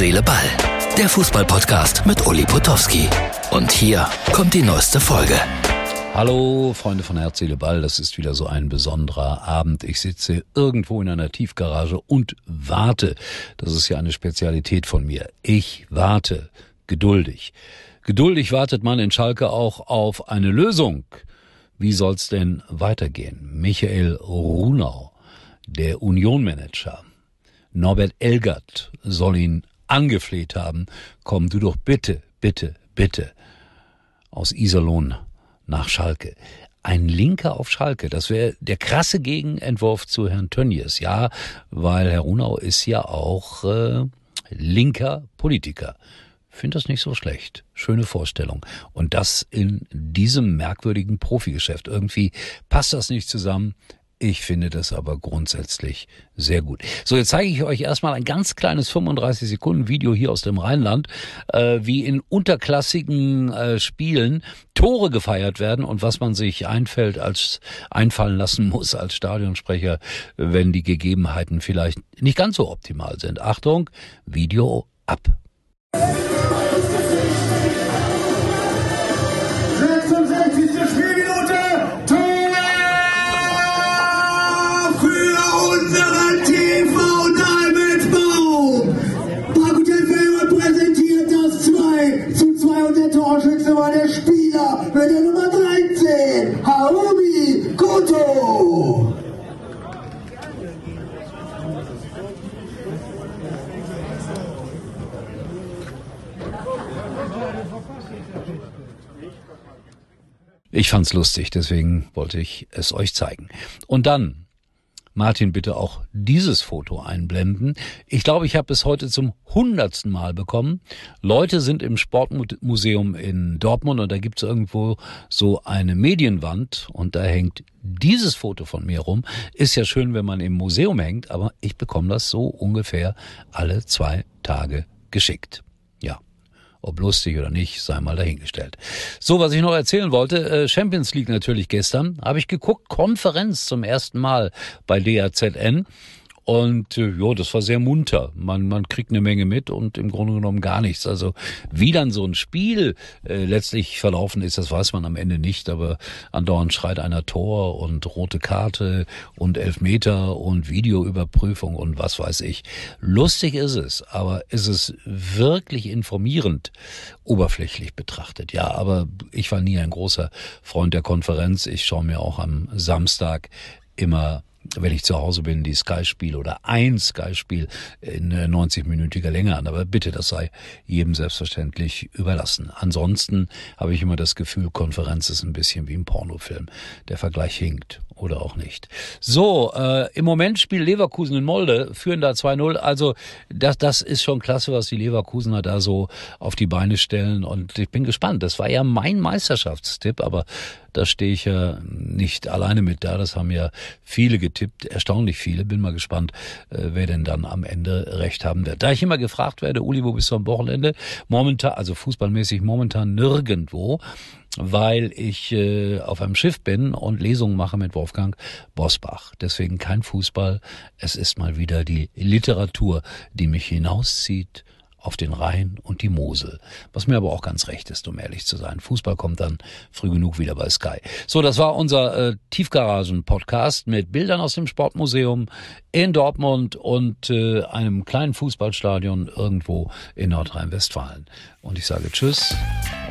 Seele, Ball. Der Fußballpodcast mit Uli Potowski. Und hier kommt die neueste Folge. Hallo, Freunde von Herz, Seele, Ball. Das ist wieder so ein besonderer Abend. Ich sitze irgendwo in einer Tiefgarage und warte. Das ist ja eine Spezialität von mir. Ich warte. Geduldig. Geduldig wartet man in Schalke auch auf eine Lösung. Wie soll's denn weitergehen? Michael Runau, der Unionmanager, Norbert Elgert soll ihn angefleht haben, komm du doch bitte, bitte, bitte aus Iserlohn nach Schalke. Ein Linker auf Schalke, das wäre der krasse Gegenentwurf zu Herrn Tönnies, ja, weil Herr Runau ist ja auch äh, linker Politiker. Finde das nicht so schlecht. Schöne Vorstellung. Und das in diesem merkwürdigen Profigeschäft. Irgendwie passt das nicht zusammen. Ich finde das aber grundsätzlich sehr gut. So, jetzt zeige ich euch erstmal ein ganz kleines 35 Sekunden Video hier aus dem Rheinland, äh, wie in unterklassigen äh, Spielen Tore gefeiert werden und was man sich einfällt als einfallen lassen muss als Stadionsprecher, wenn die Gegebenheiten vielleicht nicht ganz so optimal sind. Achtung, Video ab. Der Nummer 13, Harumi Koto. Ich fand's lustig, deswegen wollte ich es euch zeigen. Und dann, Martin, bitte auch dieses Foto einblenden. Ich glaube, ich habe es heute zum hundertsten Mal bekommen. Leute sind im Sportmuseum in Dortmund und da gibt's irgendwo so eine Medienwand und da hängt dieses Foto von mir rum. Ist ja schön, wenn man im Museum hängt, aber ich bekomme das so ungefähr alle zwei Tage geschickt. Ja. Ob lustig oder nicht, sei mal dahingestellt. So, was ich noch erzählen wollte, äh, Champions League natürlich gestern, habe ich geguckt, Konferenz zum ersten Mal bei DAZN. Und äh, ja, das war sehr munter. Man, man kriegt eine Menge mit und im Grunde genommen gar nichts. Also wie dann so ein Spiel äh, letztlich verlaufen ist, das weiß man am Ende nicht. Aber andauernd schreit einer Tor und rote Karte und Elfmeter und Videoüberprüfung und was weiß ich. Lustig ist es, aber ist es wirklich informierend, oberflächlich betrachtet. Ja, aber ich war nie ein großer Freund der Konferenz. Ich schaue mir auch am Samstag immer wenn ich zu Hause bin, die Sky-Spiel oder ein Sky-Spiel in 90-minütiger Länge an. Aber bitte, das sei jedem selbstverständlich überlassen. Ansonsten habe ich immer das Gefühl, Konferenz ist ein bisschen wie ein Pornofilm. Der Vergleich hinkt oder auch nicht. So, äh, im Moment spielt Leverkusen in Molde, führen da 2-0. Also das, das ist schon klasse, was die Leverkusener da so auf die Beine stellen. Und ich bin gespannt. Das war ja mein Meisterschaftstipp, aber da stehe ich ja nicht alleine mit da. Das haben ja viele getippt, erstaunlich viele. Bin mal gespannt, äh, wer denn dann am Ende recht haben wird. Da ich immer gefragt werde, Uli, wo bist du am Wochenende? Momentan, also fußballmäßig momentan nirgendwo weil ich äh, auf einem Schiff bin und Lesungen mache mit Wolfgang Bosbach. Deswegen kein Fußball. Es ist mal wieder die Literatur, die mich hinauszieht auf den Rhein und die Mosel. Was mir aber auch ganz recht ist, um ehrlich zu sein. Fußball kommt dann früh genug wieder bei Sky. So, das war unser äh, Tiefgaragen-Podcast mit Bildern aus dem Sportmuseum in Dortmund und äh, einem kleinen Fußballstadion irgendwo in Nordrhein-Westfalen. Und ich sage Tschüss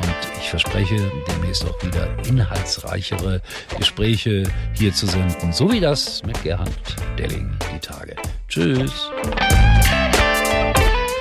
und ich verspreche demnächst auch wieder inhaltsreichere Gespräche hier zu senden, so wie das mit Gerhard Delling die Tage. Tschüss.